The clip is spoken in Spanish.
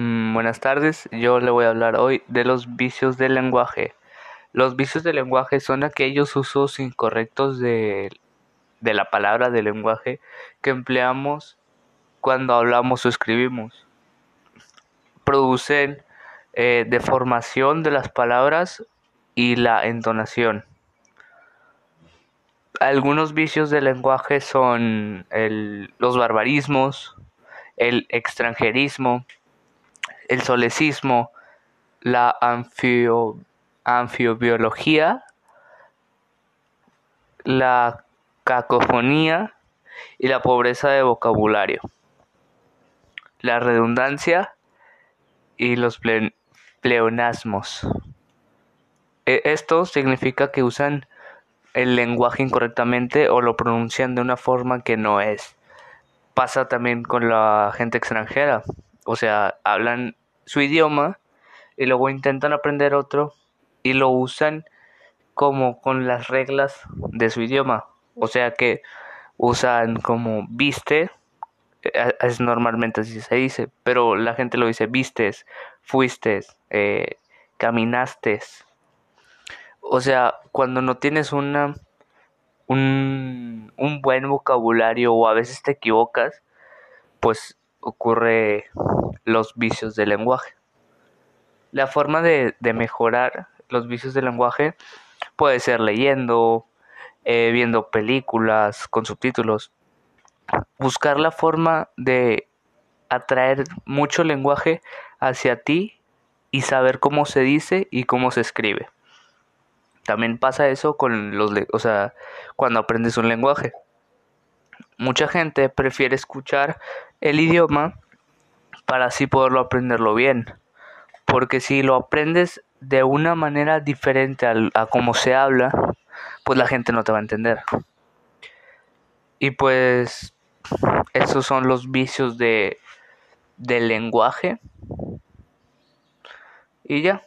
Mm, buenas tardes, yo le voy a hablar hoy de los vicios del lenguaje. Los vicios del lenguaje son aquellos usos incorrectos de, de la palabra del lenguaje que empleamos cuando hablamos o escribimos. Producen eh, deformación de las palabras y la entonación. Algunos vicios del lenguaje son los barbarismos, el extranjerismo, el solecismo, la anfiobiología, la cacofonía y la pobreza de vocabulario, la redundancia y los pleonasmos. E, esto significa que usan el lenguaje incorrectamente o lo pronuncian de una forma que no es. Pasa también con la gente extranjera, o sea, hablan su idioma y luego intentan aprender otro y lo usan como con las reglas de su idioma. O sea que usan como viste, eh, es normalmente así se dice, pero la gente lo dice vistes, fuiste, eh, caminaste. O sea, cuando no tienes una un, un buen vocabulario o a veces te equivocas, pues ocurre los vicios del lenguaje. La forma de, mejorar los vicios del lenguaje puede ser leyendo, eh, viendo películas con subtítulos, buscar la forma de atraer mucho lenguaje hacia ti y saber cómo se dice y cómo se escribe. También pasa eso con los, o sea, cuando aprendes un lenguaje. Mucha gente prefiere escuchar el idioma para así poderlo aprenderlo bien. Porque si lo aprendes de una manera diferente a, cómo se habla, pues la gente no te va a entender. Y pues esos son los vicios de del lenguaje. Y ya.